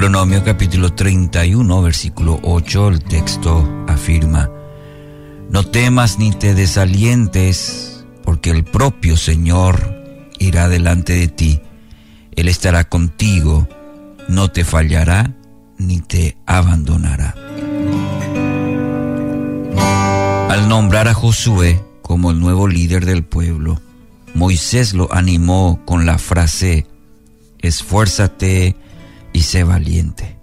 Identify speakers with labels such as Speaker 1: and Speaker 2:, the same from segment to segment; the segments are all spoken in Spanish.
Speaker 1: Deuteronomio capítulo 31, versículo 8, el texto afirma, No temas ni te desalientes, porque el propio Señor irá delante de ti. Él estará contigo, no te fallará ni te abandonará. Al nombrar a Josué como el nuevo líder del pueblo, Moisés lo animó con la frase, esfuérzate y valiente,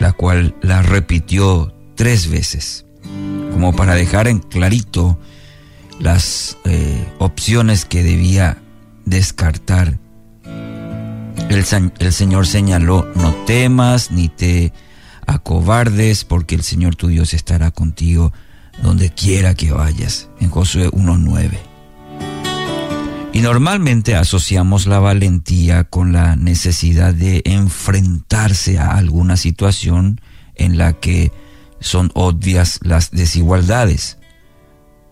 Speaker 1: la cual la repitió tres veces, como para dejar en clarito las eh, opciones que debía descartar. El, el Señor señaló, no temas ni te acobardes, porque el Señor tu Dios estará contigo donde quiera que vayas, en Josué 1.9. Y normalmente asociamos la valentía con la necesidad de enfrentarse a alguna situación en la que son obvias las desigualdades.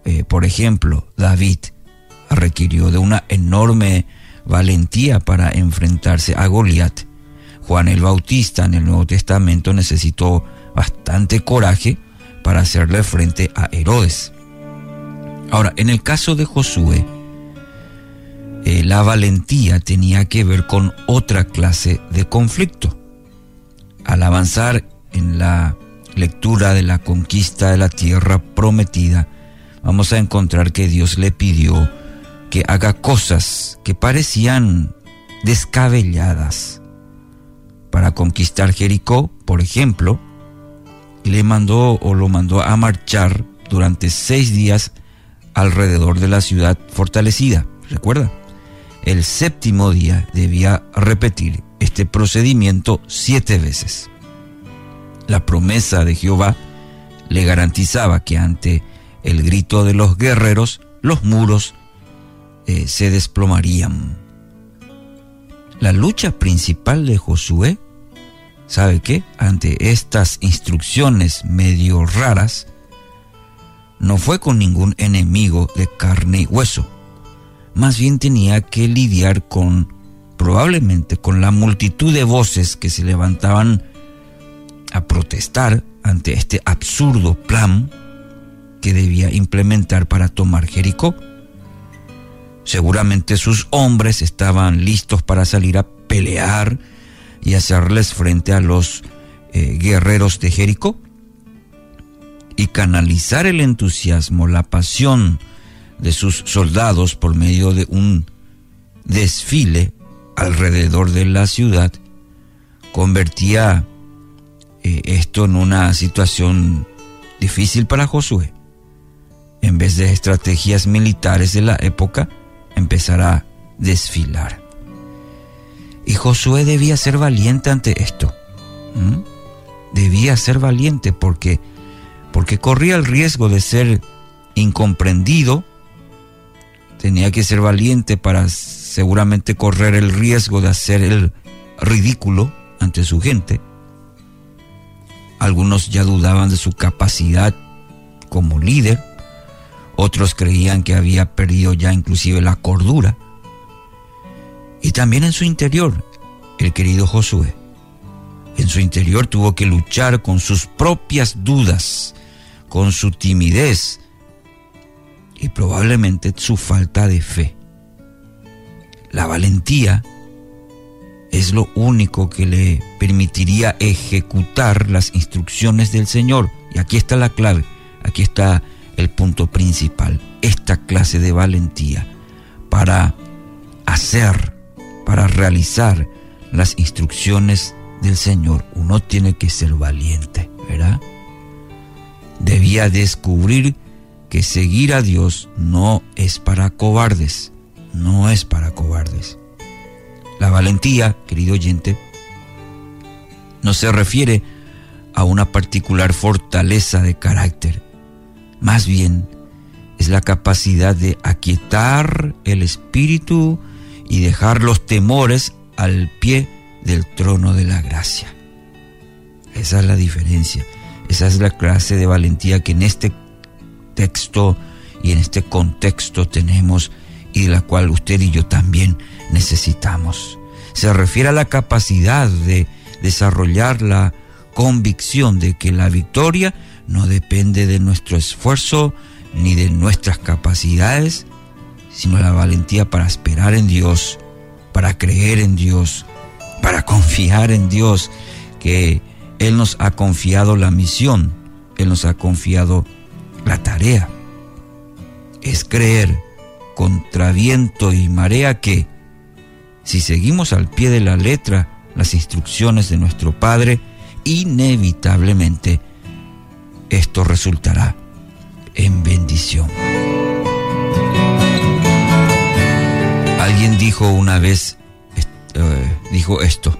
Speaker 1: Eh, por ejemplo, David requirió de una enorme valentía para enfrentarse a Goliat. Juan el Bautista en el Nuevo Testamento necesitó bastante coraje para hacerle frente a Herodes. Ahora, en el caso de Josué, eh, la valentía tenía que ver con otra clase de conflicto. Al avanzar en la lectura de la conquista de la tierra prometida, vamos a encontrar que Dios le pidió que haga cosas que parecían descabelladas. Para conquistar Jericó, por ejemplo, le mandó o lo mandó a marchar durante seis días alrededor de la ciudad fortalecida. ¿Recuerda? El séptimo día debía repetir este procedimiento siete veces. La promesa de Jehová le garantizaba que ante el grito de los guerreros los muros eh, se desplomarían. La lucha principal de Josué, ¿sabe qué? Ante estas instrucciones medio raras, no fue con ningún enemigo de carne y hueso, más bien tenía que lidiar con, probablemente, con la multitud de voces que se levantaban a protestar ante este absurdo plan que debía implementar para tomar Jericó. Seguramente sus hombres estaban listos para salir a pelear y hacerles frente a los eh, guerreros de Jericó y canalizar el entusiasmo, la pasión, de sus soldados por medio de un desfile alrededor de la ciudad, convertía eh, esto en una situación difícil para Josué. En vez de estrategias militares de la época, empezará a desfilar. Y Josué debía ser valiente ante esto. Debía ser valiente porque, porque corría el riesgo de ser incomprendido tenía que ser valiente para seguramente correr el riesgo de hacer el ridículo ante su gente. Algunos ya dudaban de su capacidad como líder, otros creían que había perdido ya inclusive la cordura. Y también en su interior, el querido Josué, en su interior tuvo que luchar con sus propias dudas, con su timidez, y probablemente su falta de fe. La valentía es lo único que le permitiría ejecutar las instrucciones del Señor. Y aquí está la clave, aquí está el punto principal, esta clase de valentía para hacer, para realizar las instrucciones del Señor. Uno tiene que ser valiente, ¿verdad? Debía descubrir que seguir a Dios no es para cobardes, no es para cobardes. La valentía, querido oyente, no se refiere a una particular fortaleza de carácter, más bien es la capacidad de aquietar el espíritu y dejar los temores al pie del trono de la gracia. Esa es la diferencia, esa es la clase de valentía que en este y en este contexto tenemos y de la cual usted y yo también necesitamos. Se refiere a la capacidad de desarrollar la convicción de que la victoria no depende de nuestro esfuerzo ni de nuestras capacidades, sino la valentía para esperar en Dios, para creer en Dios, para confiar en Dios, que Él nos ha confiado la misión, Él nos ha confiado la tarea. Es creer contra viento y marea que, si seguimos al pie de la letra las instrucciones de nuestro Padre, inevitablemente esto resultará en bendición. Alguien dijo una vez, eh, dijo esto,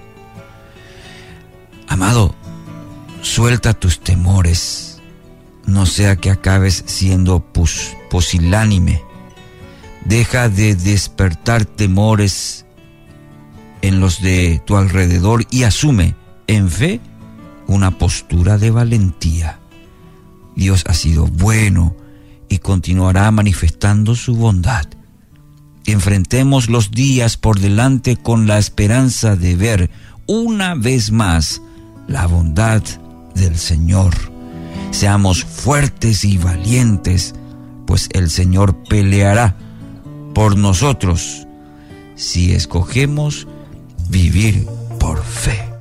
Speaker 1: amado, suelta tus temores, no sea que acabes siendo posilánime, deja de despertar temores en los de tu alrededor y asume en fe una postura de valentía. Dios ha sido bueno y continuará manifestando su bondad. Enfrentemos los días por delante con la esperanza de ver una vez más la bondad del Señor. Seamos fuertes y valientes, pues el Señor peleará por nosotros si escogemos vivir por fe.